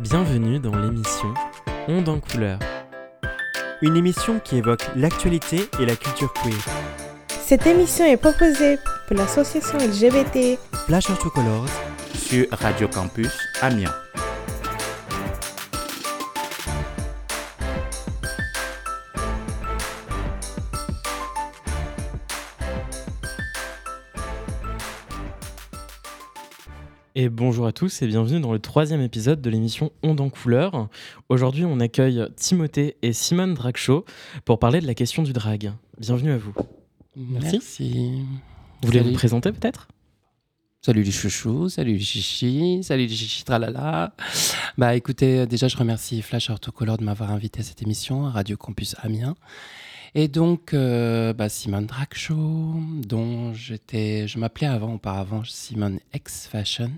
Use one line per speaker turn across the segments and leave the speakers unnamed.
Bienvenue dans l'émission Onde en couleur.
Une émission qui évoque l'actualité et la culture queer.
Cette émission est proposée pour l'association LGBT
Flash Out Colors
sur Radio Campus Amiens.
Et bonjour à tous et bienvenue dans le troisième épisode de l'émission Onde en couleur. Aujourd'hui, on accueille Timothée et Simone Dragshaw pour parler de la question du drag. Bienvenue à vous.
Merci.
Vous voulez
Salut.
vous présenter peut-être?
Salut les chouchous, salut les chichis, salut les chichis tralala. Bah écoutez, déjà je remercie Flash Hortocolor de m'avoir invité à cette émission à Radio Campus Amiens. Et donc, euh, bah, Simone Dragshaw, dont j'étais, je m'appelais avant, auparavant, Simone X Fashion,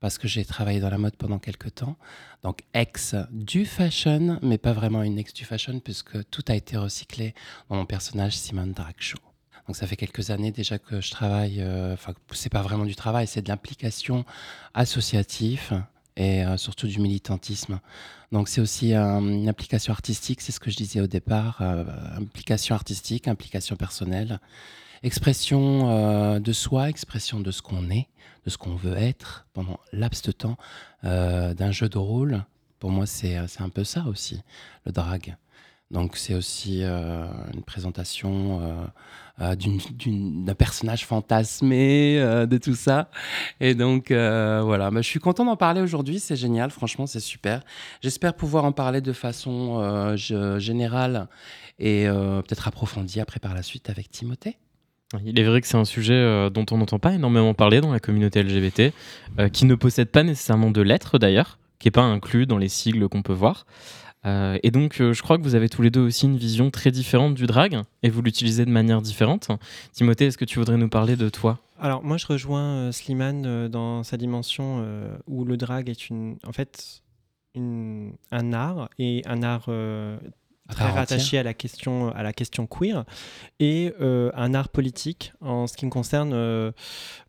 parce que j'ai travaillé dans la mode pendant quelques temps. Donc, ex du fashion, mais pas vraiment une ex du fashion, puisque tout a été recyclé dans mon personnage Simone Dragshaw. Donc ça fait quelques années déjà que je travaille, euh, enfin c'est pas vraiment du travail, c'est de l'implication associative et euh, surtout du militantisme. Donc c'est aussi euh, une implication artistique, c'est ce que je disais au départ, euh, implication artistique, implication personnelle, expression euh, de soi, expression de ce qu'on est, de ce qu'on veut être pendant laps de temps euh, d'un jeu de rôle. Pour moi euh, c'est un peu ça aussi, le drag. Donc c'est aussi euh, une présentation euh, euh, d'un personnage fantasmé, de tout ça. Et donc voilà, Bah, je suis content d'en parler aujourd'hui, c'est génial, franchement c'est super. J'espère pouvoir en parler de façon générale et peut-être approfondie après par la suite avec Timothée.
Il est vrai que c'est un sujet dont on n'entend pas énormément parler dans la communauté LGBT, qui ne possède pas nécessairement de lettres d'ailleurs, qui n'est pas inclus dans les sigles qu'on peut voir. Euh, et donc, euh, je crois que vous avez tous les deux aussi une vision très différente du drag, et vous l'utilisez de manière différente. Timothée, est-ce que tu voudrais nous parler de toi?
Alors moi je rejoins euh, Slimane euh, dans sa dimension où le drag est une, en fait un art et un art très rattaché à la question à la question queer. Et euh, un art politique en ce qui me concerne euh,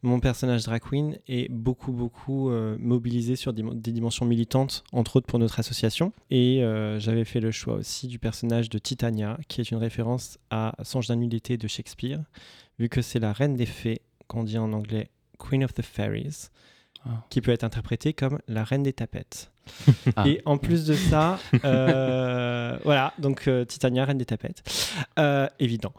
mon personnage drag queen est beaucoup beaucoup euh, mobilisé sur des, des dimensions militantes entre autres pour notre association. Et j'avais fait le choix aussi du personnage de Titania qui est une référence à Songe d'un nuit d'été de Shakespeare vu que c'est la reine des fées qu'on dit en anglais Queen of the Fairies
Ah.
qui peut être interprétée comme la reine des tapettes
Ah.
et en plus de ça, euh, voilà, donc euh, Titania, reine des tapettes, Euh, évident.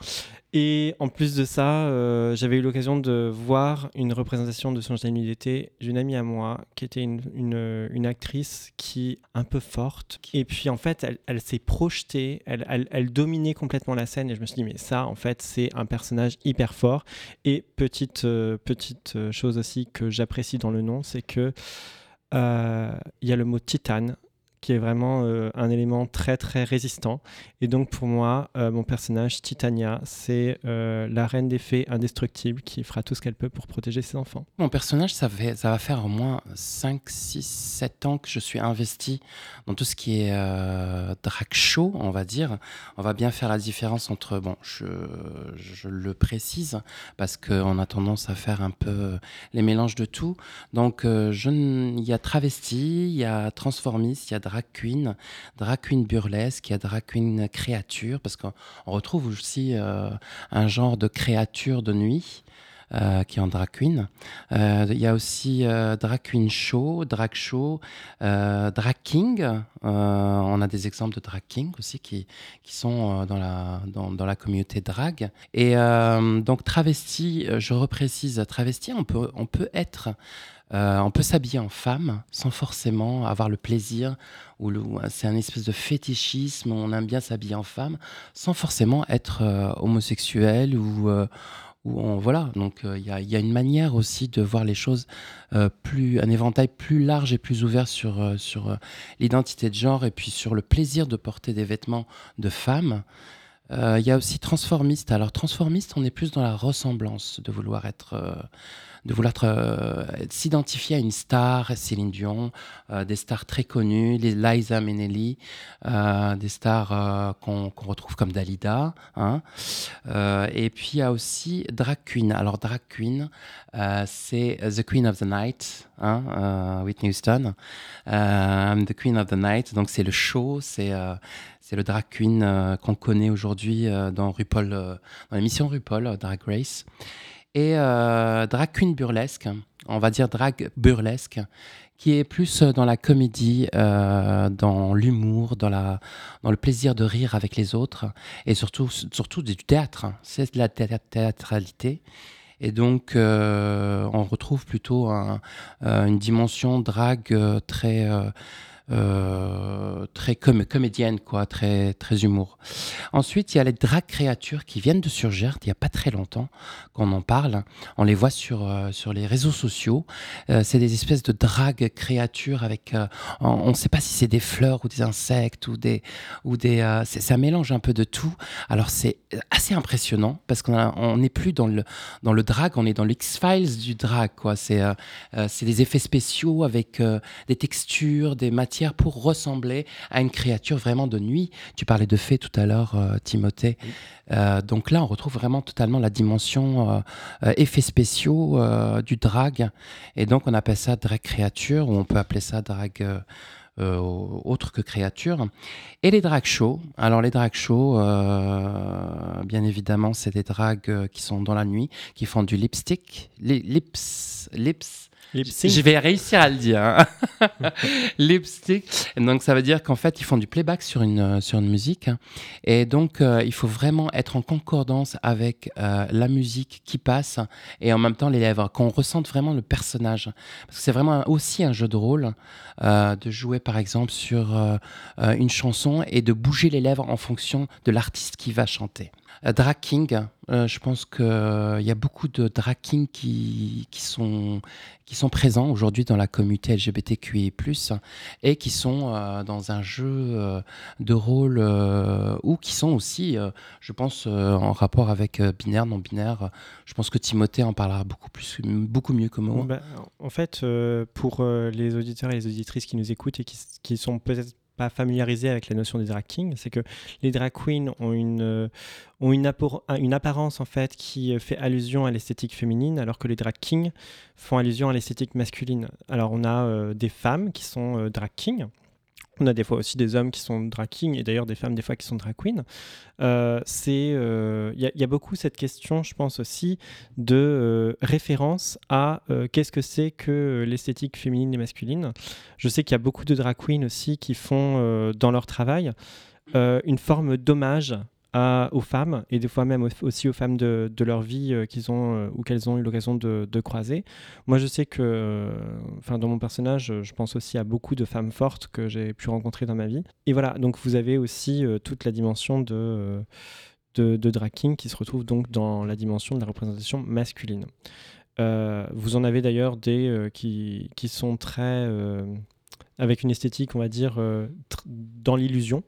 Et en plus de ça, euh, j'avais eu l'occasion de voir une représentation de Songe nuit d'été d'une amie à moi, qui était une, une- une actrice qui un peu forte. Et puis en fait, elle, elle s'est projetée, elle, elle- elle dominait complètement la scène. Et je me suis dit, mais ça, en fait, c'est un personnage hyper fort. Et petite, petite chose aussi que j'apprécie dans le nom, c'est que il y a le mot titane qui est vraiment euh, un élément très très résistant. Et donc pour moi, euh, mon personnage Titania, c'est euh, la reine des fées indestructible qui fera tout ce qu'elle peut pour protéger ses enfants.
Mon personnage, ça, va faire au moins 5, 6, 7 ans que je suis investi dans tout ce qui est drag show, on va dire. On va bien faire la différence entre, bon, je, je le précise, parce qu'on a tendance à faire un peu les mélanges de tout. Donc, il y a travesti, il y a transformiste, il y a drag drag queen burlesque, il y a drag créature, parce qu'on on retrouve aussi euh, un genre de créature de nuit. euh, qui est en drag. Euh, Il y a aussi euh, show, drag show, drag king. On a des exemples de drag king aussi qui, qui sont dans, la, dans, dans la communauté drag. Et donc travesti, je reprécise, travesti, on peut, on peut être... euh, on peut s'habiller en femme sans forcément avoir le plaisir ou c'est un espèce de fétichisme. On aime bien s'habiller en femme sans forcément être euh, homosexuel ou euh, on, voilà, donc il y, a, une manière aussi de voir les choses plus, un éventail plus large et plus ouvert sur, sur l'identité de genre et puis sur le plaisir de porter des vêtements de femme. Il y a aussi transformiste. Alors transformiste, on est plus dans la ressemblance, de vouloir être, de vouloir euh, s'identifier à une star, Céline Dion, euh, des stars très connues, les Liza Minnelli, euh, des stars qu'on retrouve comme Dalida. hein. Et puis il y a aussi drag queen. Alors drag queen, c'est The Queen of the Night, hein, Whitney Houston. I'm the Queen of the Night. Donc c'est le show, c'est c'est le drag queen qu'on connaît aujourd'hui dans RuPaul, dans l'émission RuPaul, Drag Race. Et euh, drag queen burlesque, on va dire drag burlesque, qui est plus euh, dans la comédie, euh, dans l'humour, dans, dans le plaisir de rire avec les autres, et surtout, surtout du théâtre. C'est de la thé- théâtralité. Et donc, euh, on retrouve plutôt un- une dimension drague très, euh, très com- comédienne, quoi, très, très humour. Ensuite, il y a les drag créatures qui viennent de surgir il n'y a pas très longtemps qu'on en parle. On les voit sur, euh, sur les réseaux sociaux. Euh, c'est des espèces de drag créatures avec. on ne sait pas si c'est des fleurs ou des insectes ou des. Ou des c'est un mélange un peu de tout. Alors, c'est assez impressionnant parce qu'on n'est plus dans le, dans le drag, on est dans l'X-Files du drag. quoi. C'est des effets spéciaux avec des textures, des matières pour ressembler à une créature vraiment de nuit. Tu parlais de fées tout à l'heure, euh, Timothée. Euh, donc là, on retrouve vraiment totalement la dimension euh, effets spéciaux du drag. Et donc, on appelle ça drag créature, ou on peut appeler ça drag euh, autre que créature. Et les drag shows. Alors, les drag shows, euh, bien évidemment, c'est des drags qui sont dans la nuit, qui font du lipstick, li- lips, lips.
Lip sync.
Je vais réussir à le dire. hein. Lipstick. Donc ça veut dire qu'en fait ils font du playback sur une euh, sur une musique hein. et donc euh, il faut vraiment être en concordance avec euh, la musique qui passe et en même temps les lèvres qu'on ressente vraiment le personnage parce que c'est vraiment aussi un jeu de rôle de jouer par exemple sur une chanson et de bouger les lèvres en fonction de l'artiste qui va chanter. Euh, drag king, euh, je pense qu'il y a beaucoup de drag qui, sont, présents aujourd'hui dans la communauté LGBTQI+, et qui sont euh, dans un jeu euh, de rôle euh, ou qui sont aussi, euh, je pense, euh, en rapport avec euh, binaire, non-binaire. Je pense que Timothée en parlera beaucoup, plus, beaucoup mieux que moi.
Bah, en fait, euh, pour euh, les auditeurs et les auditrices qui nous écoutent et qui sont peut-être pas familiarisés avec la notion des drag kings, c'est que les drag queens ont une, euh, apparence en fait qui euh, fait allusion à l'esthétique féminine, alors que les drag kings font allusion à l'esthétique masculine. Alors on a euh, des femmes qui sont drag kings. On a des fois aussi des hommes qui sont drag kings et d'ailleurs des femmes des fois qui sont drag queens. Euh, c'est, euh, il y, a- beaucoup cette question, je pense aussi, de euh, référence à qu'est-ce que c'est que l'esthétique féminine et masculine. Je sais qu'il y a beaucoup de drag queens aussi qui font dans leur travail une forme d'hommage aux femmes et des fois même au- aussi aux femmes de, de leur vie euh, qu'ils ont euh, ou qu'elles ont eu l'occasion de, croiser. Moi, je sais que, euh, enfin, dans mon personnage, je pense aussi à beaucoup de femmes fortes que j'ai pu rencontrer dans ma vie. Et voilà, donc vous avez aussi toute la dimension de, de, de qui se retrouve donc dans la dimension de la représentation masculine. Vous en avez d'ailleurs des qui, qui sont très avec une esthétique, on va dire, dans l'illusion,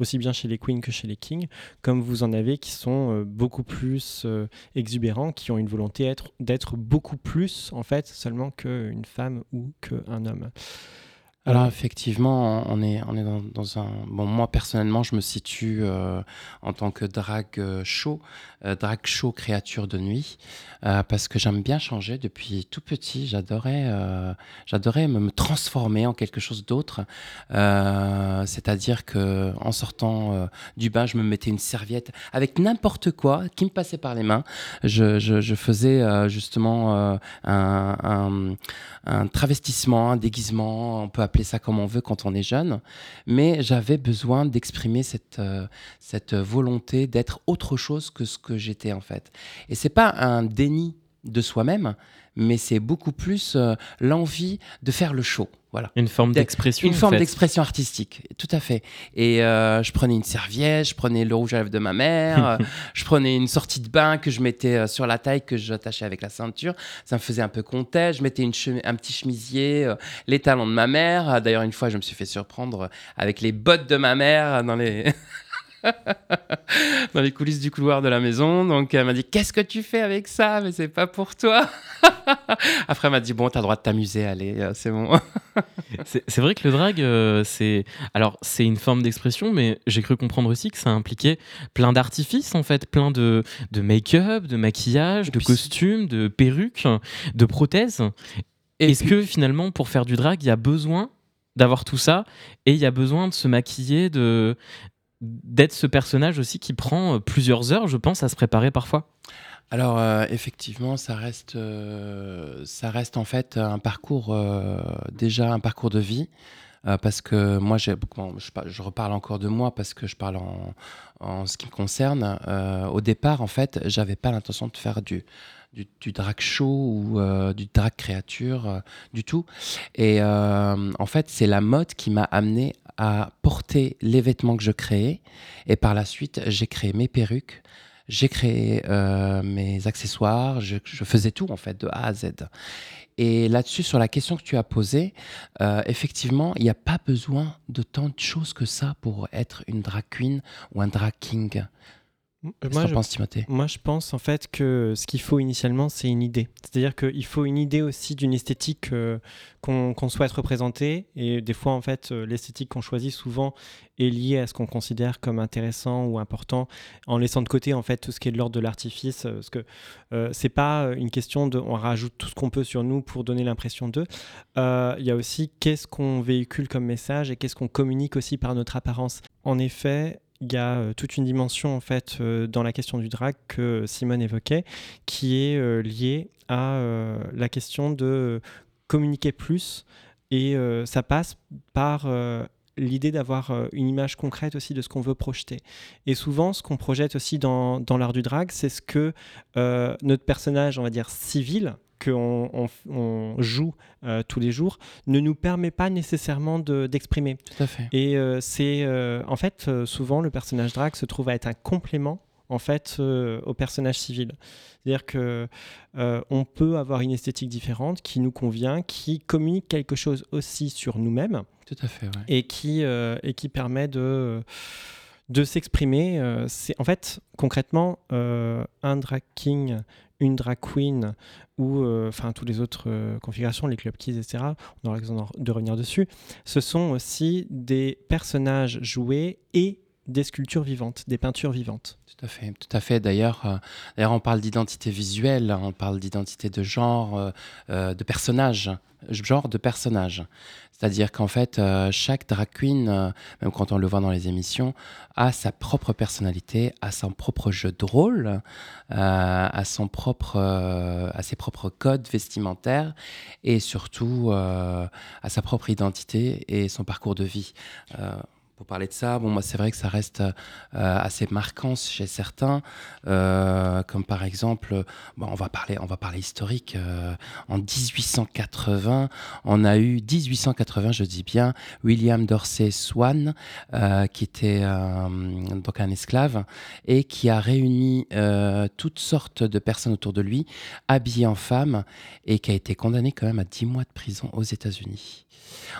aussi bien chez les queens que chez les kings, comme vous en avez qui sont euh, beaucoup plus euh, exubérants, qui ont une volonté être- d'être beaucoup plus, en fait, seulement qu'une femme ou qu'un homme.
Alors effectivement, on est, on est dans, dans un... Bon, moi personnellement, je me situe euh, en tant que drag euh, show, euh, drag show créature de nuit, euh, parce que j'aime bien changer depuis tout petit. J'adorais, j'adorais me, me transformer en quelque chose d'autre. C'est-à-dire que en sortant du bain, je me mettais une serviette avec n'importe quoi qui me passait par les mains. Je, je, je faisais justement un, un, un travestissement, un déguisement, on peut appeler ça comme on veut quand on est jeune, mais j'avais besoin d'exprimer cette, euh, cette volonté d'être autre chose que ce que j'étais en fait. Et c'est pas un déni de soi-même, mais c'est beaucoup plus euh, l'envie de faire le show. Voilà.
Une forme d'expression.
Une
en
forme
fait.
d'expression artistique, tout à fait. Et euh, je prenais une serviette, je prenais le rouge à lèvres de ma mère, euh, je prenais une sortie de bain que je mettais sur la taille, que j'attachais avec la ceinture. Ça me faisait un peu compter. Je mettais une un petit chemisier, les talons de ma mère. D'ailleurs, une fois, je me suis fait surprendre avec les bottes de ma mère dans les. dans les coulisses du couloir de la maison. Donc elle m'a dit Qu'est-ce que tu fais avec ça? Mais c'est pas pour toi. Après, elle m'a dit Bon, t'as le droit de t'amuser, allez, euh, c'est bon.
C'est vrai que le drag, euh, c'est alors c'est une forme d'expression, mais j'ai cru comprendre aussi que ça impliquait plein d'artifices en fait, plein de, de make-up, de maquillage, de costumes, de perruques, de prothèses. Est-ce que finalement, pour faire du drag, il y a besoin d'avoir tout ça et il y a besoin de se maquiller, de d'être ce personnage aussi qui prend euh, plusieurs heures, je pense, à se préparer parfois.
Alors euh, effectivement, ça reste, euh, ça reste en fait un parcours déjà un parcours de vie. parce que moi, je, je reparle encore de moi parce que je parle en, ce qui me concerne. Au départ, en fait, j'avais pas l'intention de faire du, du, drag show ou du drag créature du tout. Et en fait, c'est la mode qui m'a amené à porter les vêtements que je créais. Et par la suite, j'ai créé mes perruques, j'ai créé euh, mes accessoires, je, faisais tout en fait de A à Z. Et là-dessus, sur la question que tu as posée, euh, effectivement, il n'y a pas besoin de tant de choses que ça pour être une drag queen ou un drag king.
Moi, je
penses, Timothée?
Moi, je pense en fait que ce qu'il faut initialement, c'est une idée. C'est-à-dire qu'il faut une idée aussi d'une esthétique euh, qu'on souhaite représenter. Et des fois, en fait, euh, l'esthétique qu'on choisit souvent est liée à ce qu'on considère comme intéressant ou important, en laissant de côté en fait tout ce qui est de l'ordre de l'artifice. euh, Parce que euh, c'est pas une question de on rajoute tout ce qu'on peut sur nous pour donner l'impression d'eux. Il y a aussi qu'est-ce qu'on véhicule comme message et qu'est-ce qu'on communique aussi par notre apparence. En effet, il y a euh, toute une dimension en fait euh, dans la question du drag que Simone évoquait, qui est euh, liée à la question de communiquer plus, et ça passe par l'idée d'avoir une image concrète aussi de ce qu'on veut projeter. Et souvent, ce qu'on projette aussi dans, dans l'art du drag, c'est ce que notre personnage, on va dire civil, qu'on on, on joue euh, tous les jours, ne nous permet pas nécessairement de- d'exprimer.
Tout à fait.
Et euh, c'est euh, en fait souvent le personnage drag se trouve à être un complément en fait au personnage civil. C'est-à-dire que on peut avoir une esthétique différente qui nous convient, qui communique quelque chose aussi sur nous-mêmes
Tout à fait, ouais.
et qui et qui permet de de s'exprimer. c'est en fait concrètement un drag king, une drag queen ou euh, enfin toutes les autres euh, configurations, les club keys, etc. On aura l'occasion de revenir dessus. Ce sont aussi des personnages joués et des sculptures vivantes, des peintures vivantes.
Tout à fait, tout à fait. D'ailleurs, euh, on parle d'identité visuelle, hein, on parle d'identité de genre, euh, euh, de personnage, genre de personnage. C'est-à-dire qu'en fait, chaque drag queen, même quand on le voit dans les émissions, a sa propre personnalité, a son propre jeu de rôle, a son propre, a ses propres codes vestimentaires et surtout à sa propre identité et son parcours de vie. Pour parler de ça, bon, moi, c'est vrai que ça reste euh, assez marquant chez certains, euh, comme par exemple, bon, on va parler, on va parler historique. euh, en 1880, on a eu 1880, je dis bien, William Dorsey Swan, qui était donc un esclave et qui a réuni toutes sortes de personnes autour de lui, habillées en femmes, et qui a été condamné quand même à 10 mois de prison aux États-Unis.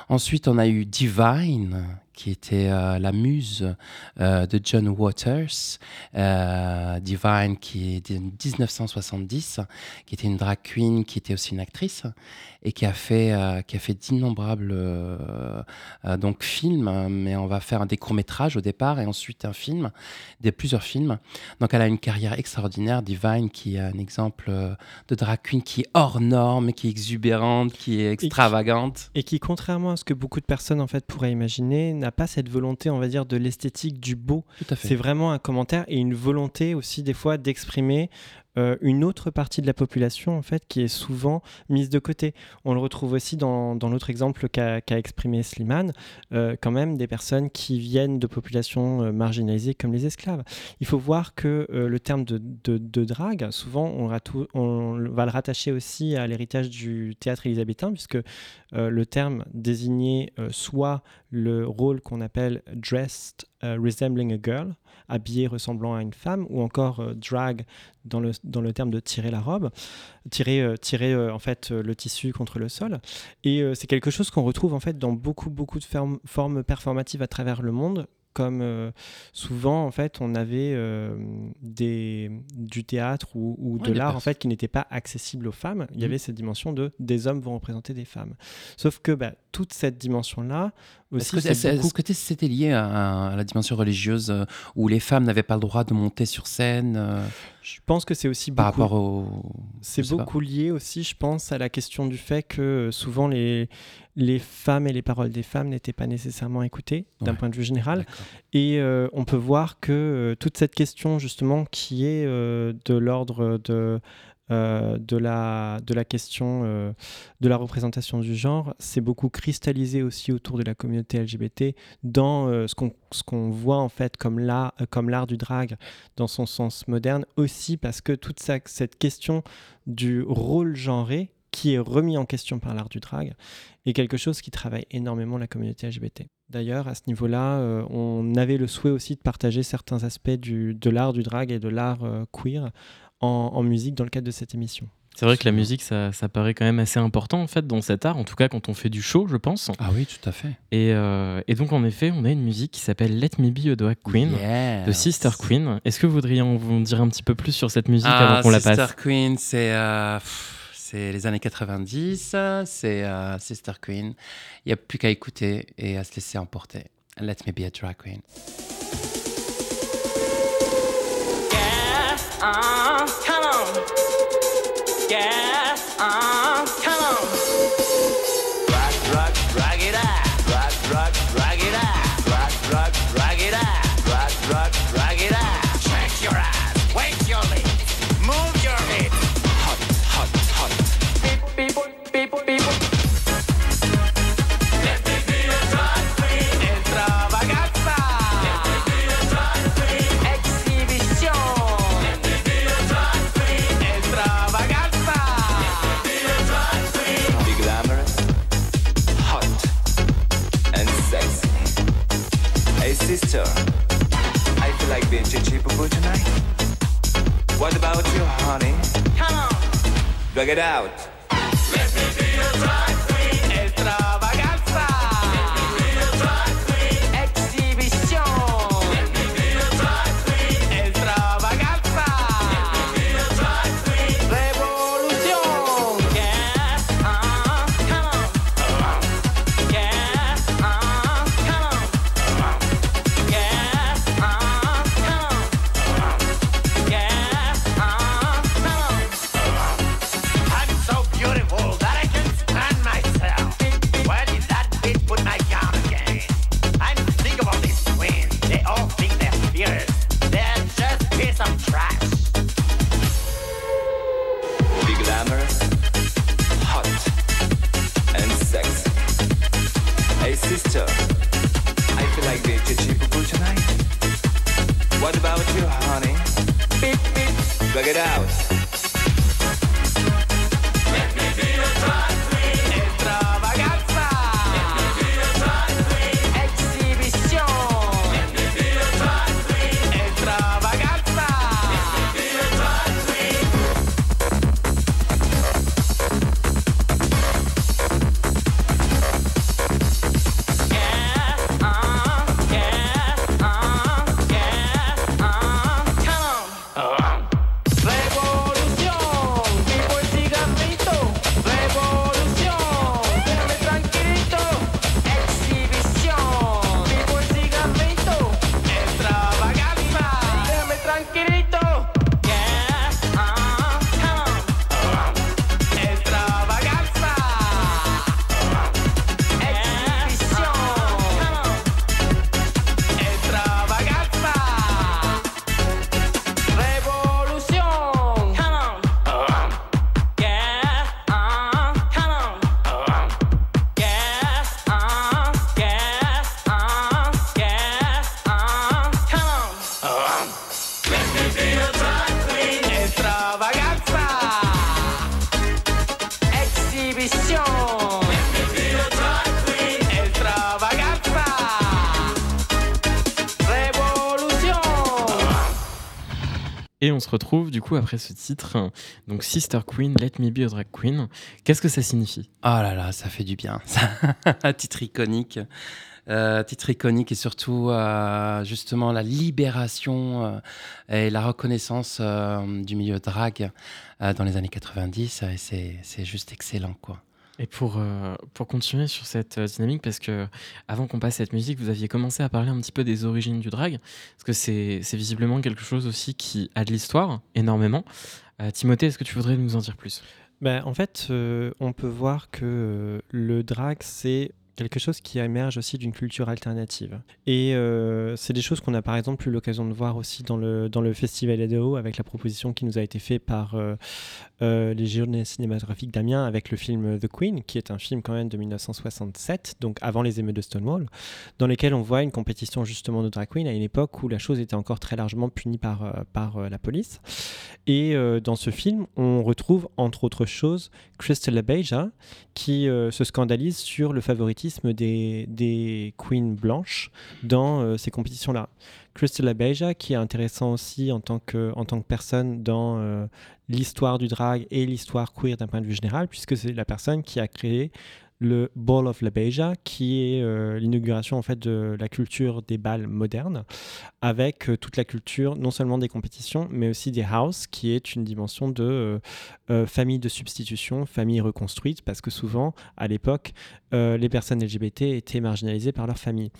Ensuite, on a eu Divine, qui était euh, la muse euh, de John Waters. Euh, Divine, qui est de 1970, qui était une drag queen, qui était aussi une actrice, et qui a fait, qui a fait d'innombrables donc films, hein, mais on va faire des courts-métrages au départ, et ensuite un film, des plusieurs films. Donc elle a une carrière extraordinaire, Divine, qui est un exemple de drag queen qui est hors norme, qui est exubérante, qui est extravagante.
Et qui, contrairement à ce que beaucoup de personnes en fait pourraient imaginer, n'a pas cette volonté, on va dire, de l'esthétique du beau. C'est vraiment un commentaire et une volonté aussi des fois d'exprimer euh, une autre partie de la population en fait qui est souvent mise de côté. On le retrouve aussi dans, dans l'autre exemple qu'a exprimé Slimane, euh, quand même des personnes qui viennent de populations euh, marginalisées comme les esclaves. Il faut voir que le terme de, de, drague, souvent on, on va le rattacher aussi à l'héritage du théâtre élisabétain puisque le terme désignait soit le rôle qu'on appelle dressed resembling a girl, habillé ressemblant à une femme, ou encore euh, drag dans le, dans le terme de tirer la robe, tirer, euh, tirer euh, en fait euh, le tissu contre le sol. Et c'est quelque chose qu'on retrouve en fait dans beaucoup beaucoup de ferm- formes performatives à travers le monde comme euh, souvent en fait on avait euh, des, du théâtre ou, de l'art en fait qui n'était pas accessible aux femmes. Il y
Mhm.
avait cette dimension de des hommes vont représenter des femmes. Sauf que bah, toute cette dimension là
Est-ce que,
beaucoup-
que c'était lié à, à la dimension religieuse euh, où les femmes n'avaient pas le droit de monter sur scène euh,
je pense que c'est aussi
par
beaucoup
rapport au.
C'est
pas.
beaucoup lié aussi, je pense, à la question du fait que euh, souvent les, les femmes et les paroles des femmes n'étaient pas nécessairement écoutées d'un point de vue général. Et euh, on peut voir que toute cette question justement qui est de l'ordre de, de, la, de la question euh, de la représentation du genre, c'est beaucoup cristallisé aussi autour de la communauté LGBT dans euh, ce qu'on voit en fait comme l'art euh, du drag dans son sens moderne aussi parce que toute cette question du rôle genré qui est remis en question par l'art du drag est quelque chose qui travaille énormément la communauté LGBT. D'ailleurs, à ce niveau-là, euh, on avait le souhait aussi de partager certains aspects du, de l'art du drag et de l'art euh, queer en, en musique dans le cadre de cette émission.
C'est vrai que la musique, ça, ça paraît quand même assez important en fait dans cet art, en tout cas quand on fait du show, je pense.
Ah oui, tout à fait.
Et, euh, et donc en effet, on a une musique qui s'appelle Let Me Be a Drag Queen
Yes.
de Sister Queen. Est-ce que vous voudriez en vous dire un petit peu plus sur cette musique
Ah,
avant qu'on la
Sister
passe?
Queen, c'est euh, c'est les années 90, c'est euh, Sister Queen. Il n'y a plus qu'à écouter et à se laisser emporter. Let me be a drag queen.
Uh, come on. Yeah, uh, come on. Rock, rock, it out. Rock, rock, rock What about you, honey? Come on, drag it out.
Et on se retrouve du coup après ce titre, donc Sister Queen, Let Me Be a Drag Queen. Qu'est-ce que ça signifie?
Ah là là, ça fait du bien. Titre iconique. Euh, titre iconique et surtout euh, justement la libération euh, et la reconnaissance du milieu drag dans les années 90. euh, et c'est juste excellent quoi.
Et pour, euh, pour continuer sur cette euh, dynamique, parce que avant qu'on passe cette musique, vous aviez commencé à parler un petit peu des origines du drag, parce que c'est visiblement quelque chose aussi qui a de l'histoire, énormément. Euh, Timothée, est-ce que tu voudrais nous en dire plus?
Ben, en fait, on peut voir que le drag, c'est quelque chose qui émerge aussi d'une culture alternative. Et euh, c'est des choses qu'on a par exemple eu l'occasion de voir aussi dans le, dans le Festival EDO avec la proposition qui nous a été faite par euh, euh, les journées cinématographiques d'Amiens avec le film The Queen, qui est un film quand même de 1967, donc avant les émeutes de Stonewall, dans lesquels on voit une compétition justement de drag queen à une époque où la chose était encore très largement punie par, par la police. Et dans ce film, on retrouve entre autres choses Crystal LaBeija qui se scandalise sur le favoritisme des, des queens blanches dans euh, ces compétitions-là. Crystal LaBeija qui est intéressant aussi en tant que, en tant que personne dans euh, l'histoire du drag et l'histoire queer d'un point de vue général, puisque c'est la personne qui a créé le Ball of LaBeija, qui est euh, l'inauguration en fait de la culture des balles modernes, avec euh, toute la culture non seulement des compétitions, mais aussi des house, qui est une dimension de euh, famille de substitution, famille reconstruite, parce que souvent, à l'époque, les personnes LGBT étaient marginalisées par leur famille.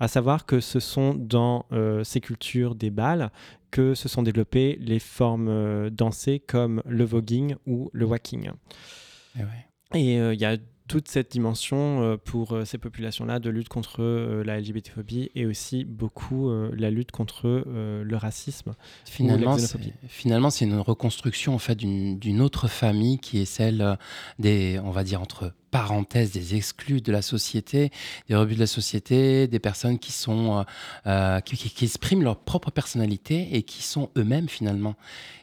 À savoir que ce sont dans ces cultures des balles que se sont développées les formes dansées comme le voguing ou le walking.
Et ouais.
Et il y a toute cette dimension euh, pour euh, ces populations-là de lutte contre euh, la LGBT-phobie et aussi beaucoup la lutte contre le racisme.
Finalement, finalement, c'est une reconstruction en fait d'une, autre famille qui est celle des, on va dire entre parenthèses, des exclus de la société, des rebuts de la société, des personnes qui sont, euh, qui, expriment leur propre personnalité et qui sont eux-mêmes finalement.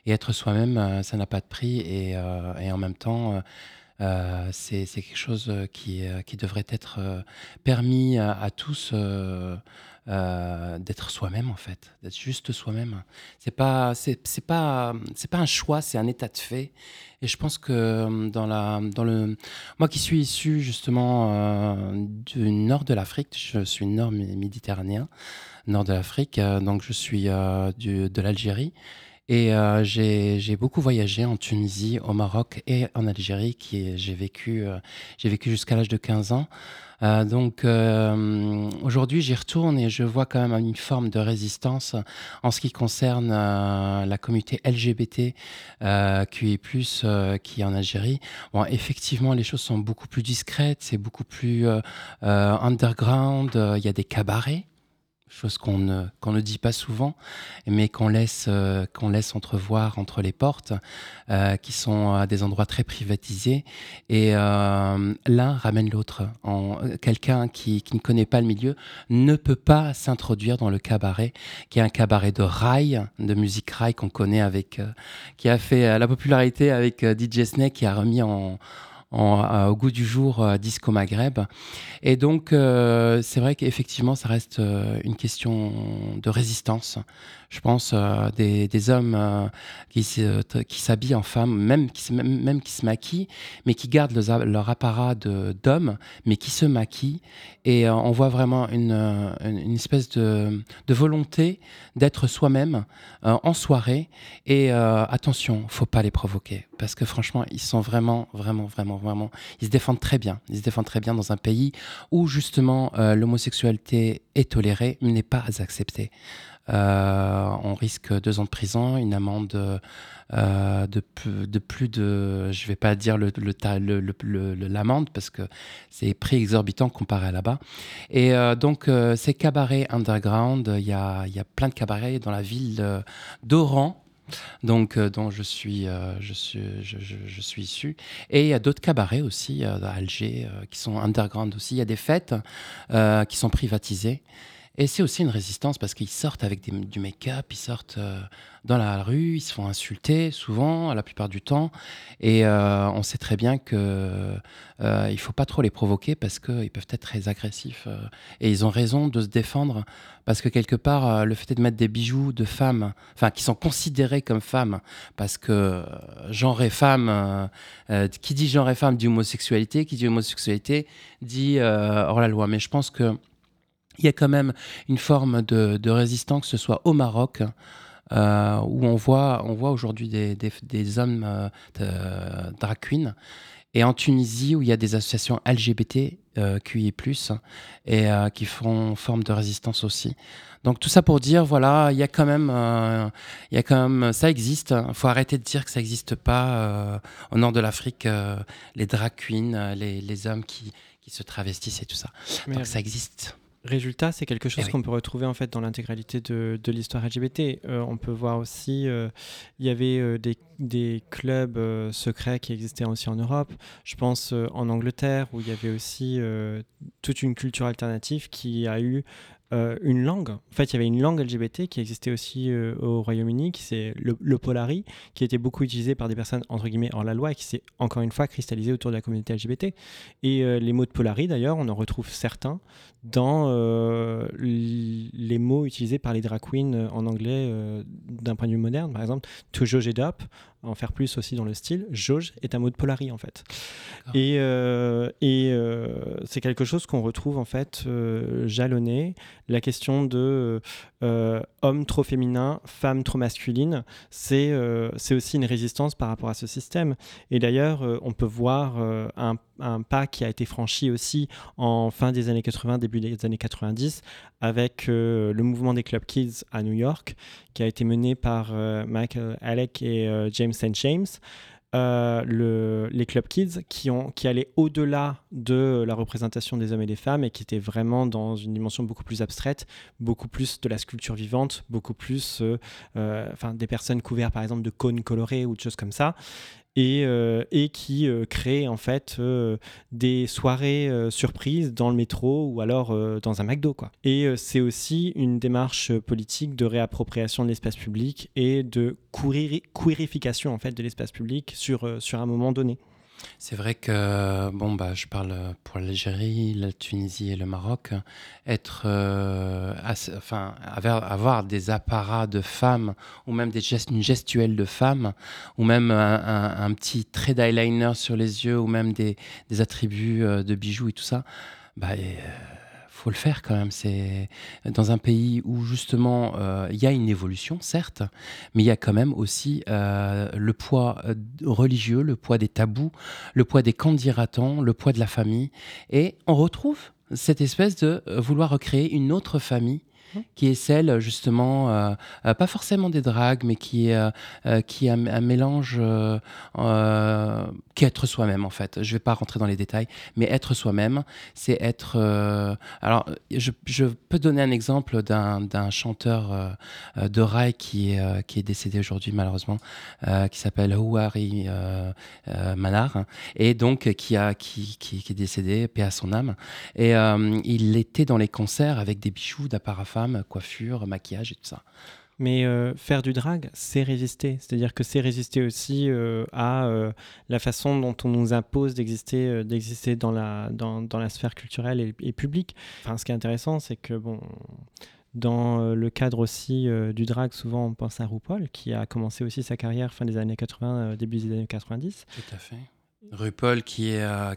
Et être soi-même, ça n'a pas de prix et, euh, et en même temps. Euh, c'est, quelque chose euh, qui, euh, qui devrait être permis à, tous d'être soi-même en fait, d'être juste soi-même. C'est pas, c'est, pas, c'est pas un choix, c'est un état de fait. Et je pense que dans la, dans le, moi qui suis issu justement du nord de l'Afrique, je suis nord mé- méditerranéen, nord de l'Afrique, donc je suis du, de l'Algérie. Et euh, j'ai beaucoup voyagé en Tunisie, au Maroc et en Algérie. Qui est- j'ai vécu, euh, j'ai vécu jusqu'à l'âge de 15 ans. Euh, donc euh, aujourd'hui, j'y retourne et je vois quand même une forme de résistance en ce qui concerne euh, la communauté LGBT euh, QI+, euh, qui est en Algérie. Bon, effectivement, les choses sont beaucoup plus discrètes, c'est beaucoup plus underground. Il y a des cabarets chose qu'on ne, qu'on ne dit pas souvent, mais qu'on laisse, euh, qu'on laisse entrevoir entre les portes, euh, qui sont à des endroits très privatisés. Et euh, l'un ramène l'autre. Quelqu'un qui, qui ne connaît pas le milieu ne peut pas s'introduire dans le cabaret, qui est un cabaret de rail, de musique rail qu'on connaît avec, qui a fait la popularité avec DJ Snake, qui a remis en, en- au goût du jour euh, Disco Maghreb. Et donc, euh, c'est vrai qu'effectivement, ça reste euh, une question de résistance. Je pense euh, des, hommes euh, qui, s'habillent en femmes, même qui, se- maquillent, mais qui gardent leur apparat d'hommes, mais qui se maquillent. Et euh, on voit vraiment une, espèce de, volonté d'être soi-même en soirée. Et attention, faut pas les provoquer, parce que franchement, ils sont vraiment, vraiment, vraiment, vraiment, ils se défendent très bien. Ils se défendent très bien dans un pays où justement l'homosexualité est tolérée, mais n'est pas acceptée. Euh, on risque deux ans de prison, une amende euh, de, plus, de je vais pas dire le, l'amende parce que c'est prix exorbitant comparé à là-bas. Et euh, donc ces cabarets underground, il y a, y a plein de cabarets dans la ville d'Oran. Donc, dont je suis, je suis, je, suis issu. Et il y a d'autres cabarets aussi à Alger qui sont underground aussi. Il y a des fêtes qui sont privatisées. Et c'est aussi une résistance parce qu'ils sortent avec du make-up, ils sortent euh, dans la rue, ils se font insulter souvent, la plupart du temps. Et euh, on sait très bien que euh, il faut pas trop les provoquer parce qu'ils peuvent être très agressifs. et ils ont raison de se défendre parce que quelque part, le fait de mettre des bijoux de femmes, enfin qui sont considérés comme femmes, parce que genre et femme, qui dit genre et femme dit homosexualité, qui dit homosexualité dit hors la loi. Mais je pense que il y a quand même une forme de, de résistance, que ce soit au Maroc, euh, où on voit, on voit aujourd'hui des, des- des hommes euh, drag queens, et en Tunisie, où il y a des associations LGBT, euh, QI+, et euh, qui font forme de résistance aussi. Donc tout ça pour dire, voilà, il y a quand même, il y a quand même, ça existe. Il faut arrêter de dire que ça n'existe pas au nord de l'Afrique, les drag queens, les, les hommes qui, qui se travestissent et tout ça.
Mais
Donc ça existe.
Résultat, c'est quelque chose
Eh oui.
qu'on peut retrouver en fait dans l'intégralité de, de l'histoire LGBT. Euh, on peut voir aussi, euh, il y avait euh, des, des clubs secrets qui existaient aussi en Europe. Je pense en Angleterre où il y avait aussi toute une culture alternative qui a eu euh, une langue. En fait, il y avait une langue LGBT qui existait aussi euh, au Royaume-Uni, qui c'est le, polari, qui était beaucoup utilisé par des personnes entre guillemets hors la loi et qui s'est encore une fois cristallisé autour de la communauté LGBT. Et euh, les mots de polari, d'ailleurs, on en retrouve certains dans les mots utilisés par les drag queens en anglais d'un point de vue moderne. Par exemple, to jauge it up, en faire plus aussi dans le style. Jauge est un mot de polari en fait. Et, euh, et euh, c'est quelque chose qu'on retrouve en fait euh, jalonné. La question de euh, homme trop féminin, femme trop masculine, c'est c'est aussi une résistance par rapport à ce système. Et d'ailleurs, on peut voir un, un pas qui a été franchi aussi en fin des années 80, début des années 90, avec le mouvement des Club Kids à New York, qui a été mené par Michael Alec et James St. James. Euh, le- les Club Kids qui, ont, qui allaient au-delà de la représentation des hommes et des femmes et qui étaient vraiment dans une dimension beaucoup plus abstraite, beaucoup plus de la sculpture vivante, beaucoup plus euh, euh, des personnes couvertes par exemple de cônes colorés ou de choses comme ça et, euh, et qui euh, créent en fait euh, des soirées surprises dans le métro ou alors dans un McDo. Quoi. Et c'est aussi une démarche politique de réappropriation de l'espace public et de queeri- queerification en fait, de l'espace public sur, sur un moment donné.
C'est vrai que, bon, bah, je parle pour l'Algérie, la Tunisie et le Maroc, être, euh, enfin, avoir, des apparats de femmes, ou même des gestes, une gestuelle de femmes, ou même un, petit trait d'eyeliner sur les yeux, ou même des, des attributs euh, de bijoux et tout ça, bah, euh, faut le faire quand même. C'est dans un pays où justement euh, il y a une évolution, certes, mais il y a quand même aussi euh, le poids euh, religieux, le poids des tabous, le poids des candidatants, le poids de la famille. Et on retrouve cette espèce de vouloir recréer une autre famille qui est celle justement, euh, euh, pas forcément des dragues, mais qui est, euh, qui est un, un mélange, euh, euh, qui est être soi-même en fait. Je vais pas rentrer dans les détails, mais être soi-même, c'est être... alors, je, je peux donner un exemple d'un chanteur de rail qui est, qui est décédé aujourd'hui malheureusement, euh, qui s'appelle Houari Manar, et donc qui, a, qui, qui, est décédé, paix à son âme. Et il était dans les concerts avec des bijoux d'apparat coiffure, maquillage et tout ça.
Mais euh, faire du drag, c'est résister. C'est-à-dire que c'est résister aussi euh, à euh, la façon dont on nous impose d'exister, d'exister dans la, dans, dans la sphère culturelle et, et publique. Enfin, ce qui est intéressant, c'est que bon, dans le cadre aussi du drag, souvent on pense à RuPaul, qui a commencé aussi sa carrière fin des années 80, euh, début des années 90.
Tout à fait. RuPaul, qui est, euh,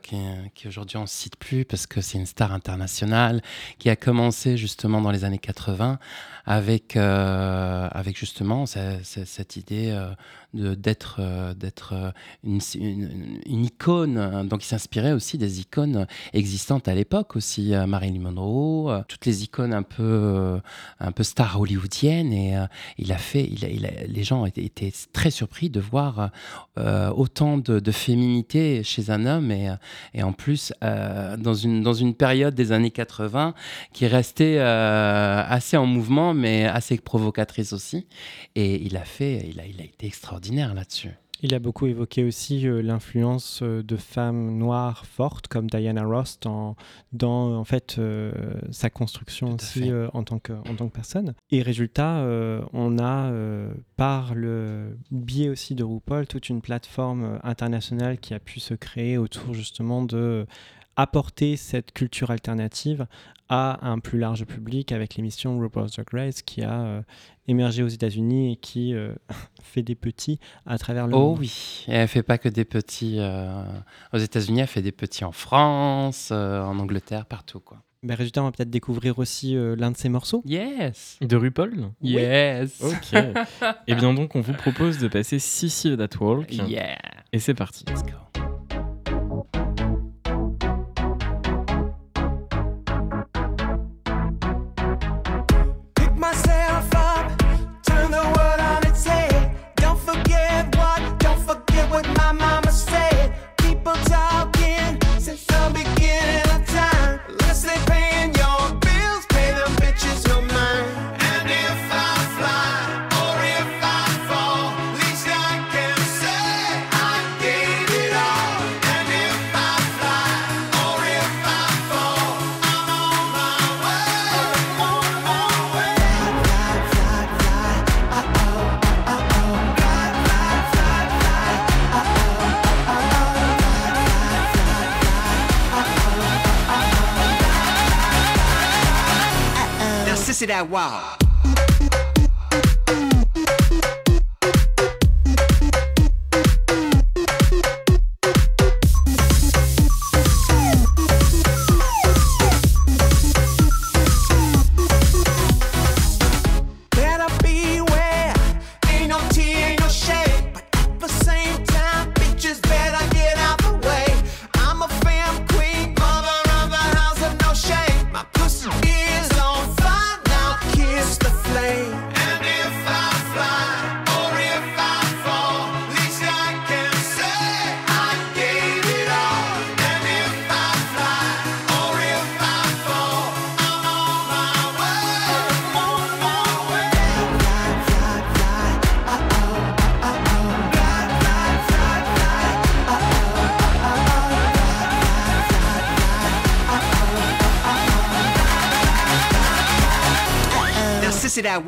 aujourd'hui on ne cite plus parce que c'est une star internationale, qui a commencé justement dans les années 80 avec, euh, avec justement ce- ce- cette idée euh, d'être euh, d'être euh, une, une- une icône. Donc il s'inspirait aussi des icônes existantes à l'époque aussi, euh, Marilyn Monroe, toutes les icônes un peu, un peu stars hollywoodiennes. Et il a fait, il a- il les gens étaient, très surpris de voir autant de, féminité chez un homme et, et en plus dans, une, dans une période des années 80 qui restait assez en mouvement mais assez provocatrice aussi et il a fait il a, il a été extraordinaire là-dessus
Il a beaucoup évoqué aussi euh, l'influence euh, de femmes noires fortes comme Diana Ross dans, dans en fait euh, sa construction aussi euh, en, tant que, en tant que personne. Et résultat, on a par le biais aussi de RuPaul toute une plateforme internationale qui a pu se créer autour justement de apporter cette culture alternative à un plus large public avec l'émission RuPaul's Drag Race qui a euh, émergé aux États-Unis et qui euh, fait des petits à travers le
Oh
monde.
oui, et elle fait pas que des petits euh, aux États-Unis, elle fait des petits en France, euh, en Angleterre, partout quoi.
Ben, résultat, on va peut-être découvrir aussi euh, l'un de ses morceaux.
Yes,
De RuPaul?
Yes,
Ok. Et bien donc, on vous propose de passer Sissy That Walk.
yeah.
Et c'est parti.
Let's go.
That wow.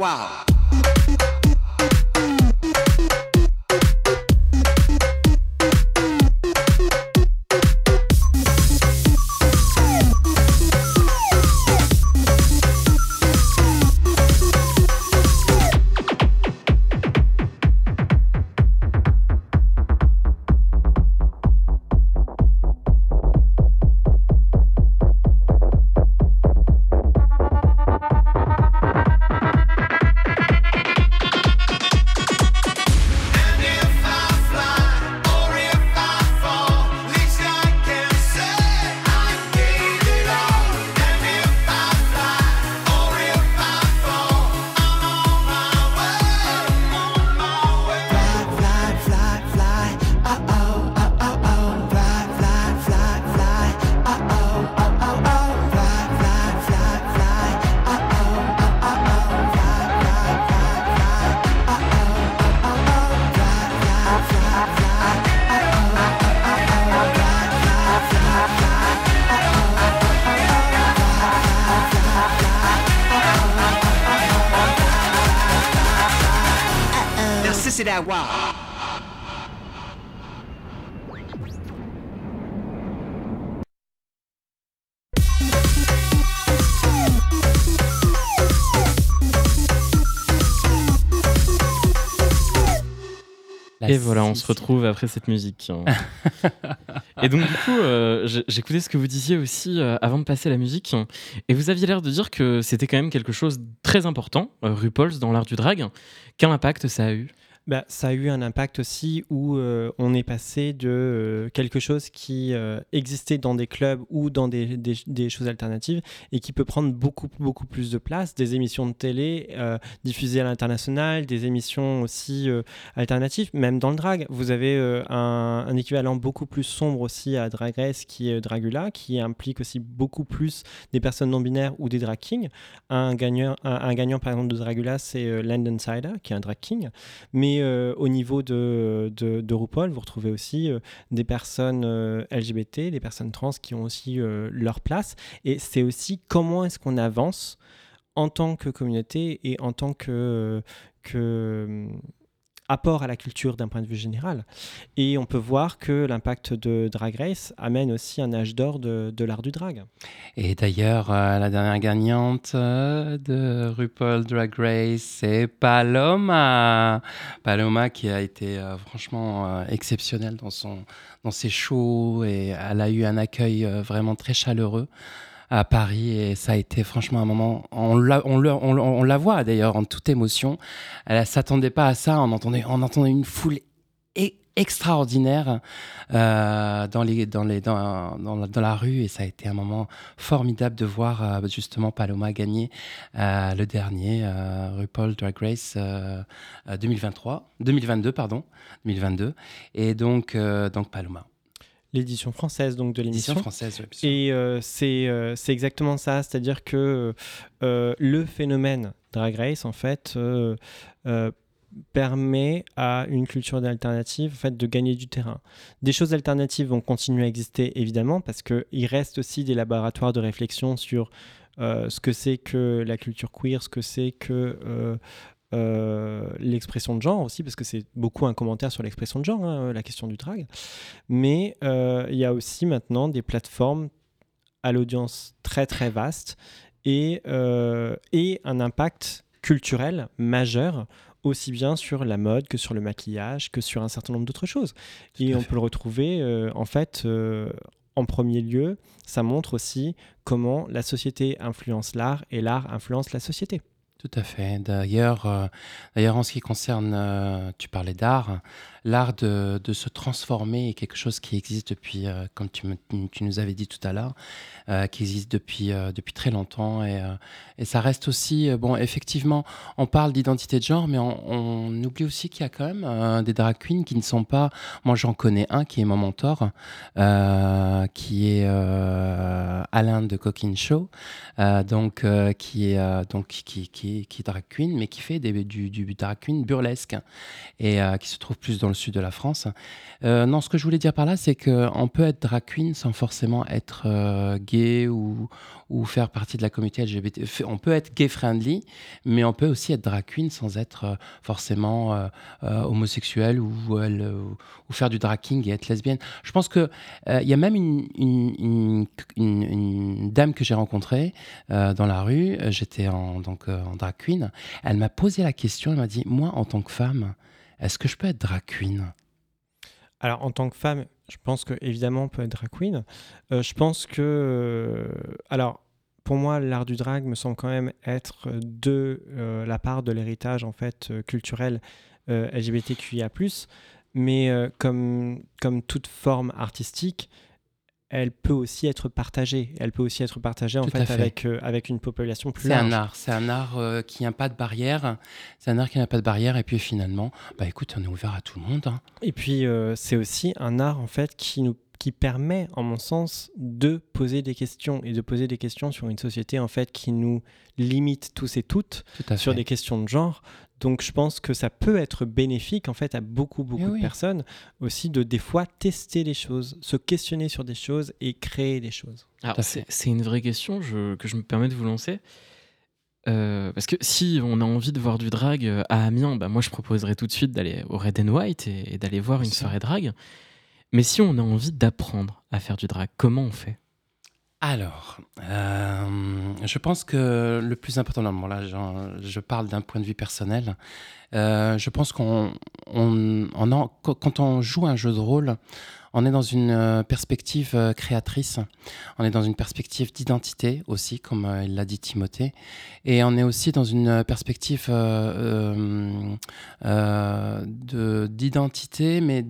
Wow.
Et voilà, on se retrouve après cette musique. et donc, du coup, euh, j'ai- j'écoutais ce que vous disiez aussi euh, avant de passer à la musique. Et vous aviez l'air de dire que c'était quand même quelque chose de très important, euh, RuPaul's, dans l'art du drag. Quel impact ça a eu?
Bah, ça a eu un impact aussi où euh, on est passé de euh, quelque chose qui euh, existait dans des clubs ou dans des, des- choses alternatives et qui peut prendre beaucoup, beaucoup plus de place. Des émissions de télé diffusées à l'international, des émissions aussi alternatives, même dans le drag. Vous avez un, un équivalent beaucoup plus sombre aussi à Drag Race qui est Dragula, qui implique aussi beaucoup plus des personnes non binaires ou des drag kings. Un gagnant, un, gagnant par exemple de Dragula, c'est Landon Sider, qui est un drag king. Mais Mais euh, au niveau de, de, RuPaul, vous retrouvez aussi euh, des personnes euh, LGBT, des personnes trans qui ont aussi leur place. Et c'est aussi comment est-ce qu'on avance en tant que communauté et en tant que, apport à la culture d'un point de vue général. Et on peut voir que l'impact de Drag Race amène aussi un âge d'or de, l'art du drag.
Et d'ailleurs, euh, la dernière gagnante euh, de RuPaul Drag Race, c'est Paloma. Paloma qui a été euh, franchement exceptionnelle dans, son, dans ses shows et elle a eu un accueil vraiment très chaleureux à Paris et ça a été franchement un moment, on la, voit d'ailleurs en toute émotion, elle ne s'attendait pas à ça, on entendait, une foule extraordinaire euh, dans, la, rue et ça a été un moment formidable de voir euh, justement Paloma gagner euh, le dernier RuPaul Drag Race euh, euh, 2023, 2022 pardon, 2022 et donc, donc Paloma,
L'édition française donc de l'émission.
française.
Et euh, c'est euh, c'est exactement ça, c'est-à-dire que euh, le phénomène Drag Race, en fait, euh, permet à une culture alternative en fait, de gagner du terrain. Des choses alternatives vont continuer à exister, évidemment, parce qu'il reste aussi des laboratoires de réflexion sur euh, ce que c'est que la culture queer, ce que c'est que... euh, euh, l'expression de genre aussi, parce que c'est beaucoup un commentaire sur l'expression de genre, hein, la question du drag. Mais euh, il y a aussi maintenant des plateformes à l'audience très très vaste et, euh, et un impact culturel majeur aussi bien sur la mode que sur le maquillage que sur un certain nombre d'autres choses. Et on peut le retrouver euh, en fait euh, en premier lieu, ça montre aussi comment la société influence l'art et l'art influence la société.
Tout à fait. D'ailleurs, euh, d'ailleurs, en ce qui concerne, euh, tu parlais d'art, l'art de, de se transformer est quelque chose qui existe depuis, euh, comme tu, nous avais dit tout à l'heure, euh, qui existe depuis, euh, depuis très longtemps. Et, et ça reste aussi, bon, effectivement, on parle d'identité de genre, mais on, oublie aussi qu'il y a quand même des drag queens qui ne sont pas. Moi, j'en connais un qui est mon mentor, qui est Alain de Coquin Show, donc, qui est donc qui, qui, est drag queen, mais qui fait des, du, du drag queen burlesque et qui se trouve plus dans le sud de la France. Euh, non, ce que je voulais dire par là, c'est qu'on peut être drag queen sans forcément être euh, gay ou, faire partie de la communauté LGBT. On peut être gay friendly, mais on peut aussi être drag queen sans être euh, forcément homosexuel ou, faire du drag king et être lesbienne. Je pense que euh, il y a même une, dame que j'ai rencontrée dans la rue. J'étais en, donc, en drag queen. Elle m'a posé la question. Elle m'a dit Moi, en tant que femme, est-ce que je peux être drag queen?
Alors, en tant que femme, je pense que évidemment on peut être drag queen. Euh, je pense que, euh, alors, pour moi, l'art du drag me semble quand même être de euh, la part de l'héritage en fait culturel LGBTQIA+. Mais comme comme toute forme artistique, elle peut aussi être partagée. Elle peut aussi être partagée en fait,
fait.
avec euh, avec une population plus
C'est un
large.
art. C'est un art euh, qui n'a pas de barrière. C'est un art qui n'a pas de barrière. Et puis finalement, bah écoute, on est ouvert à tout le monde. hein.
Et puis, euh, c'est aussi un art, en fait, qui nous qui permet, en mon sens, de poser des questions et de poser des questions sur une société, en fait, qui nous limite tous et toutes
Tout
sur des questions de genre. Donc, je pense que ça peut être bénéfique, en fait, à beaucoup, beaucoup
Eh
de personnes aussi de, des fois, tester les choses, se questionner sur des choses et créer des choses.
C'est une vraie question je- que je me permets de vous lancer. Euh, parce que si on a envie de voir du drag euh, à Amiens, bah moi je proposerais tout de suite d'aller au Red and White et, et d'aller voir une soirée drag. Mais si on a envie d'apprendre à faire du drag, comment on fait?
Alors, euh, je pense que le plus important, là, je parle d'un point de vue personnel. Euh, je pense qu'on, quand on joue un jeu de rôle, on est dans une euh, perspective euh, créatrice, on est dans une perspective d'identité aussi, comme euh, l'a dit Timothée, et on est aussi dans une perspective de, d'identité, mais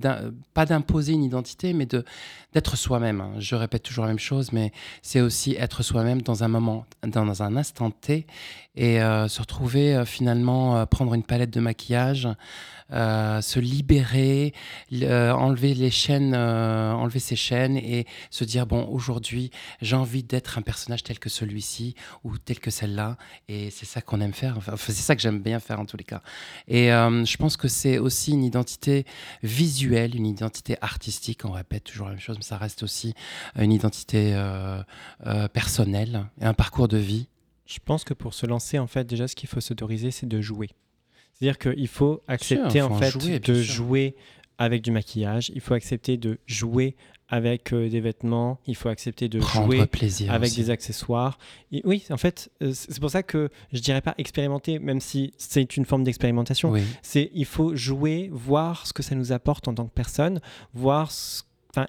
pas d'imposer une identité, mais d'être soi-même. Je répète toujours la même chose, mais c'est aussi être soi-même dans un moment, dans un instant T, et euh, se retrouver euh, finalement euh, prendre une palette de maquillage, euh, se libérer, enlever les chaînes, enlever ses chaînes et se dire bon aujourd'hui j'ai envie d'être un personnage tel que celui-ci ou tel que celle-là, et c'est ça qu'on aime faire. Enfin, c'est ça que j'aime bien faire en tous les cas. Et je pense que c'est aussi une identité visuelle, une identité artistique. On répète toujours la même chose, mais ça reste aussi une identité personnelle et un parcours de vie.
Je pense que pour se lancer, en fait, déjà, ce qu'il faut s'autoriser, c'est de jouer. C'est-à-dire qu'il faut accepter,
faut
en fait,
jouer,
de
sûr.
jouer avec du maquillage. Il faut accepter de jouer avec euh, des vêtements. Il faut accepter de
Prendre
jouer
plaisir.
avec
aussi.
des accessoires. Et oui, en fait, euh, c'est pour ça que je dirais pas expérimenter, même si c'est une forme d'expérimentation.
Oui.
C'est il faut jouer, voir ce que ça nous apporte en tant que personne, voir ce-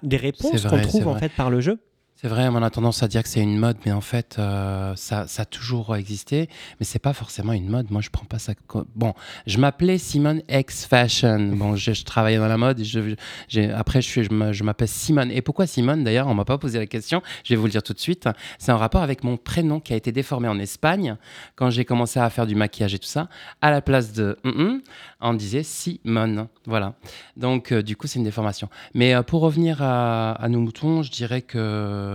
des réponses qu'on trouve en fait par le jeu.
C'est vrai, on a tendance à dire que c'est une mode, mais en fait, euh, ça, ça a toujours existé. Mais c'est pas forcément une mode. Moi, je prends pas ça. Bon, je m'appelais Simone X Fashion. Bon, je, je travaillais dans la mode. Et je, après, je, je m'appelle Simone. Et pourquoi Simone D'ailleurs, on m'a pas posé la question. Je vais vous le dire tout de suite. C'est en rapport avec mon prénom qui a été déformé en Espagne quand j'ai commencé à faire du maquillage et tout ça. À la place de mm, mm, on disait Simone. Voilà. Donc, euh, du coup, c'est une déformation. Mais euh, pour revenir à, à nos moutons, je dirais que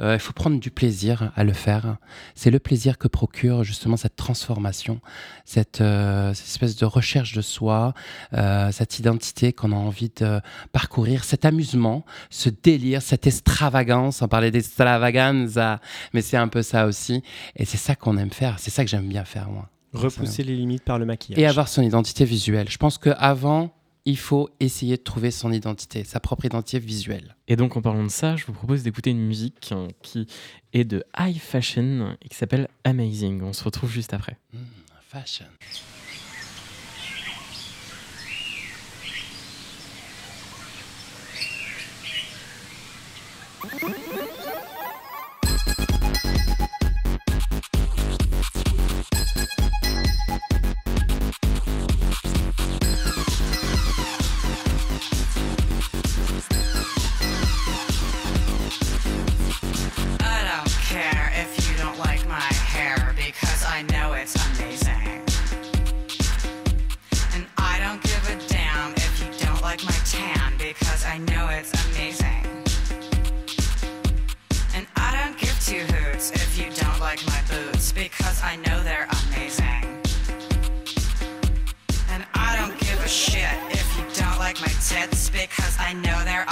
il faut prendre du plaisir à le faire. C'est le plaisir que procure justement cette transformation, cette, euh, cette espèce de recherche de soi, euh, cette identité qu'on a envie de parcourir, cet amusement, ce délire, cette extravagance. On parlait d'extravaganza, mais c'est un peu ça aussi. Et c'est ça qu'on aime faire. C'est ça que j'aime bien faire, moi.
Repousser les limites par le maquillage.
Et avoir son identité visuelle. Je pense qu'avant, il faut essayer de trouver son identité, sa propre identité visuelle.
Et donc en parlant de ça, je vous propose d'écouter une musique hein, qui est de high fashion et qui s'appelle Amazing. On se retrouve juste après.
Hmm, fashion.
I know they're amazing. And I don't give a shit if you don't like my tits because I know they're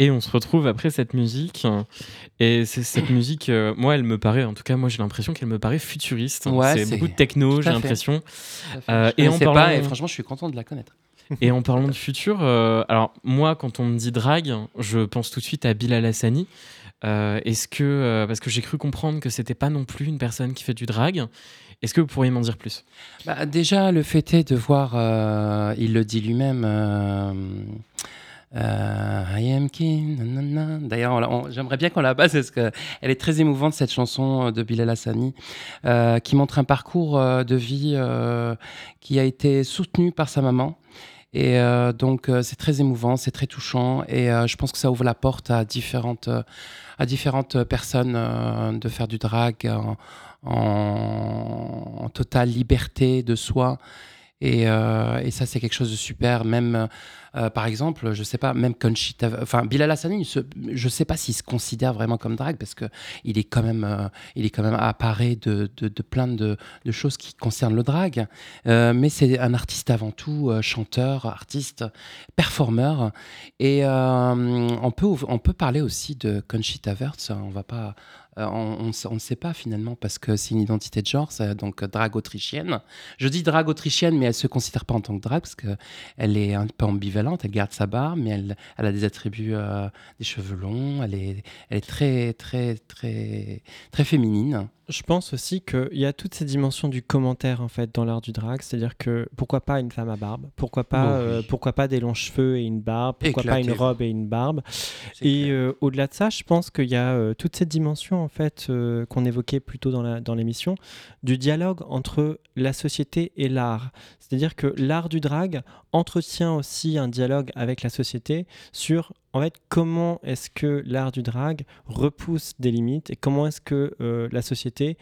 Et on se retrouve après cette musique. Et c'est cette musique, euh, moi, elle me paraît, en tout cas, moi, j'ai l'impression qu'elle me paraît futuriste.
Ouais,
c'est beaucoup de techno, j'ai l'impression. Euh, et en parlant-
pas, et franchement, je suis content de la connaître.
Et en parlant de futur, euh, alors moi, quand on me dit drague, je pense tout de suite à Bilal Hassani. Euh, Est-ce que, parce que j'ai cru comprendre que c'était pas non plus une personne qui fait du drag. Est-ce que vous pourriez m'en dire plus?
Bah, déjà, le fait est de voir, il le dit lui-même, euh, euh, I am king. D'ailleurs, j'aimerais bien qu'on la passe parce qu'elle est très émouvante, cette chanson de Bilal Hassani, euh, qui montre un parcours euh, de vie euh, qui a été soutenu par sa maman. Et euh, donc, euh, c'est très émouvant, c'est très touchant. Et euh, je pense que ça ouvre la porte à différentes, euh, à différentes personnes euh, de faire du drag en totale liberté de soi. Et, euh, et ça, c'est quelque chose de super. Même, euh, par exemple, je sais pas, même Conchita, enfin, Bilal Hassani, se- je sais pas s'il se considère vraiment comme drag parce que il est quand même, euh, il est quand même apparé de, de, de plein de, choses qui concernent le drag. Euh, mais c'est un artiste avant tout, euh, chanteur, artiste, performeur. Et euh, on peut, on peut parler aussi de Conchita Wurst. On va pas, euh, on, on, ne sait pas finalement parce que c'est une identité de genre, donc euh, drague autrichienne. Je dis drague autrichienne, mais elle se considère pas en tant que drague parce que elle est un peu ambivalente. Elle garde sa barbe, mais elle, elle a des attributs, euh, des cheveux longs. Elle est, elle est très, très, très, très féminine.
Je pense aussi qu'il y a toutes ces dimensions du commentaire en fait dans l'art du drag, c'est-à-dire que pourquoi pas une femme à barbe, pourquoi pas,
oui.
euh, pourquoi pas des longs cheveux et une barbe, pourquoi pas une robe et une barbe? Et euh, au-delà de ça, je pense qu'il y a euh, toute cette dimension en fait euh, qu'on évoquait plus tôt dans la- dans l'émission du dialogue entre la société et l'art. C'est-à-dire que l'art du drag entretient aussi un dialogue avec la société sur en fait comment est-ce que l'art du drag repousse des limites et comment est-ce que euh, la société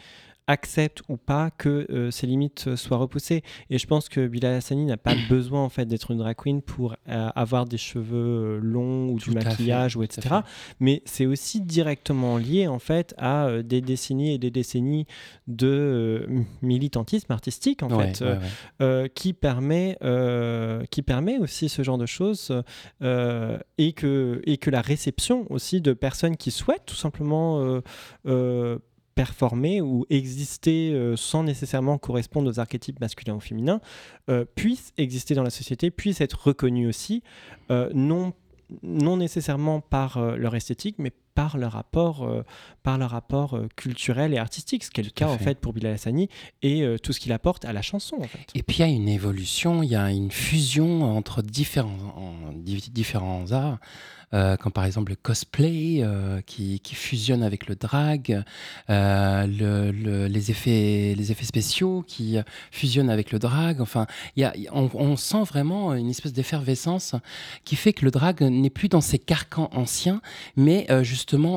accepte ou pas que euh, ces limites euh, soient repoussées. Et je pense que Bilal Hassani n'a pas besoin en fait d'être une drag queen pour euh, avoir des cheveux euh, longs ou
Tout
du
fait,
maquillage ou etc. Mais c'est aussi directement lié en fait à euh, des décennies et des décennies de militantisme artistique en
Ouais,
fait
ouais, ouais.
qui permet qui permet aussi ce genre de choses et que et que la réception aussi de personnes qui souhaitent tout simplement performer ou exister euh, sans nécessairement correspondre aux archétypes masculins ou féminins euh, puissent exister dans la société puissent être reconnus aussi euh, non non nécessairement par leur esthétique mais par leur rapport euh, par leur rapport euh, culturel et artistique ce qui est le
Tout
cas en
fait.
fait pour Bilal Hassani et euh, tout ce qu'il apporte à la chanson en fait
Et puis il y a une évolution, il y a une fusion entre différents, en- di- différents arts, euh, comme par exemple le cosplay euh, qui, qui fusionne avec le drag, euh, le- le- les, effets, les effets spéciaux qui fusionnent avec le drag. Enfin, y a, on, on sent vraiment une espèce d'effervescence qui fait que le drag n'est plus dans ses carcans anciens, mais euh,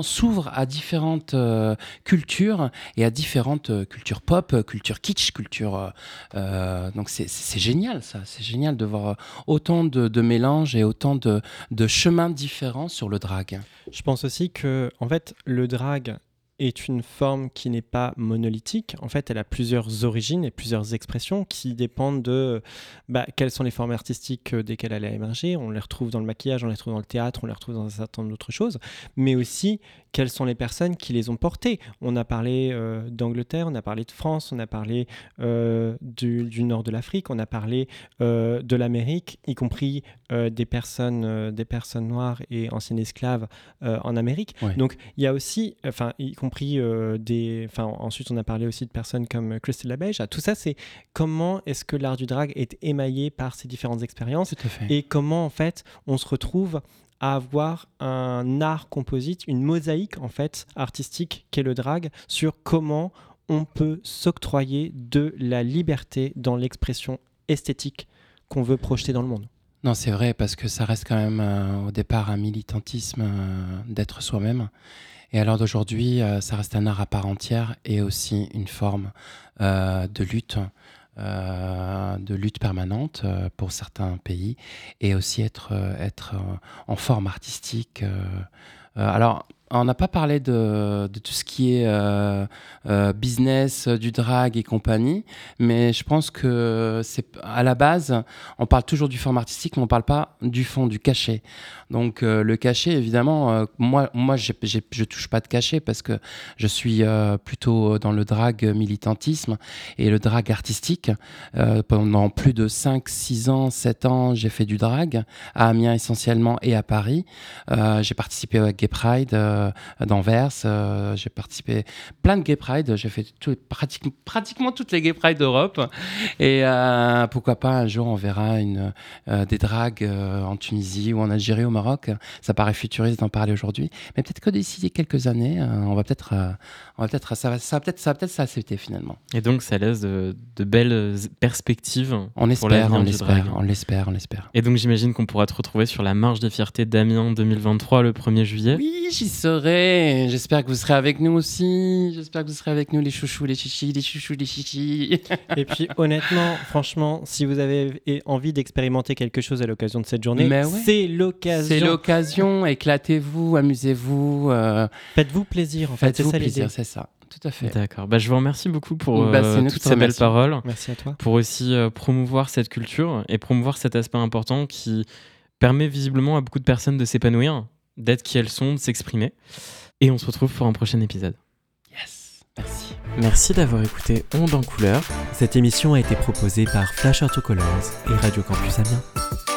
s'ouvre à différentes euh, cultures et à différentes euh, cultures pop, euh, culture kitsch, culture donc c'est- génial ça, c'est génial de voir autant de, de mélanges et autant de, de chemins différents sur le drag.
Je pense aussi que, en fait, le drag est une forme qui n'est pas monolithique. En fait, elle a plusieurs origines et plusieurs expressions qui dépendent de bah, quelles sont les formes artistiques euh, desquelles elle a émergé. On les retrouve dans le maquillage, on les retrouve dans le théâtre, on les retrouve dans un certain nombre d'autres choses, mais aussi quelles sont les personnes qui les ont portées. On a parlé euh, d'Angleterre, on a parlé de France, on a parlé euh, du, nord de l'Afrique, on a parlé de l'Amérique, y compris euh, des, personnes, euh, des personnes noires et anciennes esclaves euh, en Amérique.
Ouais.
Donc il y a aussi, enfin, y compris des. Enfin, ensuite, on a parlé aussi de personnes comme Christelle Labège. Tout ça, c'est comment est-ce que l'art du drag est émaillé par ces différentes expériences et comment, en fait, on se retrouve à avoir un art composite, une mosaïque, en fait, artistique qu'est le drag sur comment on peut s'octroyer de la liberté dans l'expression esthétique qu'on veut projeter dans le monde.
Non, c'est vrai, parce que ça reste quand même euh, au départ un militantisme euh, d'être soi-même. Et alors d'aujourd'hui, euh, ça reste un art à part entière et aussi une forme de lutte, de lutte permanente pour certains pays, et aussi être, être en forme artistique. alors, on n'a pas parlé de, tout ce qui est euh, euh, business, euh, du drag et compagnie, mais je pense que à la base, on parle toujours du forme artistique, mais on parle pas du fond, du cachet. Donc le cachet, évidemment, moi, moi, je touche pas de cachet parce que je suis plutôt dans le drag militantisme et le drag artistique. Pendant plus de 5, 6 ans, 7 ans, j'ai fait du drag à Amiens essentiellement et à Paris. J'ai participé à Gay Pride d'Anvers. euh, j'ai participé plein de Gay Pride. J'ai fait tout- pratique- pratiquement toutes les Gay Pride d'Europe. Et euh, pourquoi pas un jour on verra une, euh, des dragues euh, en Tunisie ou en Algérie, au Maroc. Ça paraît futuriste d'en parler aujourd'hui, mais peut-être que d'ici quelques années, euh, on va peut-être, euh, on va peut-être, ça va, ça va peut-être, ça va peut-être s'accepter finalement.
Et donc, ça laisse de, de belles perspectives.
On espère, on l'espère, on l'espère, on l'espère.
Et donc, j'imagine qu'on pourra te retrouver sur la marche des fiertés d'Amiens 2023 le 1er juillet.
Oui, j'y serai. J'espère que vous serez avec nous aussi. J'espère que vous serez avec nous, les chouchous, les chichis, les chouchous, les chichis.
Et puis honnêtement, franchement, si vous avez envie d'expérimenter quelque chose à l'occasion de cette journée,
ouais.
c'est l'occasion.
C'est l'occasion. Éclatez-vous, amusez-vous. euh,
Faites-vous plaisir en fait,
Faites-vous plaisir, c'est ça. Tout à fait.
D'accord. Bah, je vous remercie beaucoup pour
Bah,
euh, toutes
te
ces belles paroles.
Merci à toi.
pour aussi euh, promouvoir cette culture et promouvoir cet aspect important qui permet visiblement à beaucoup de personnes de s'épanouir, d'être qui elles sont, de s'exprimer. Et on se retrouve pour un prochain épisode.
Yes. Merci.
Merci d'avoir écouté Onde en couleur.
Cette émission a été proposée par Flash Art to Colors et Radio Campus Amiens.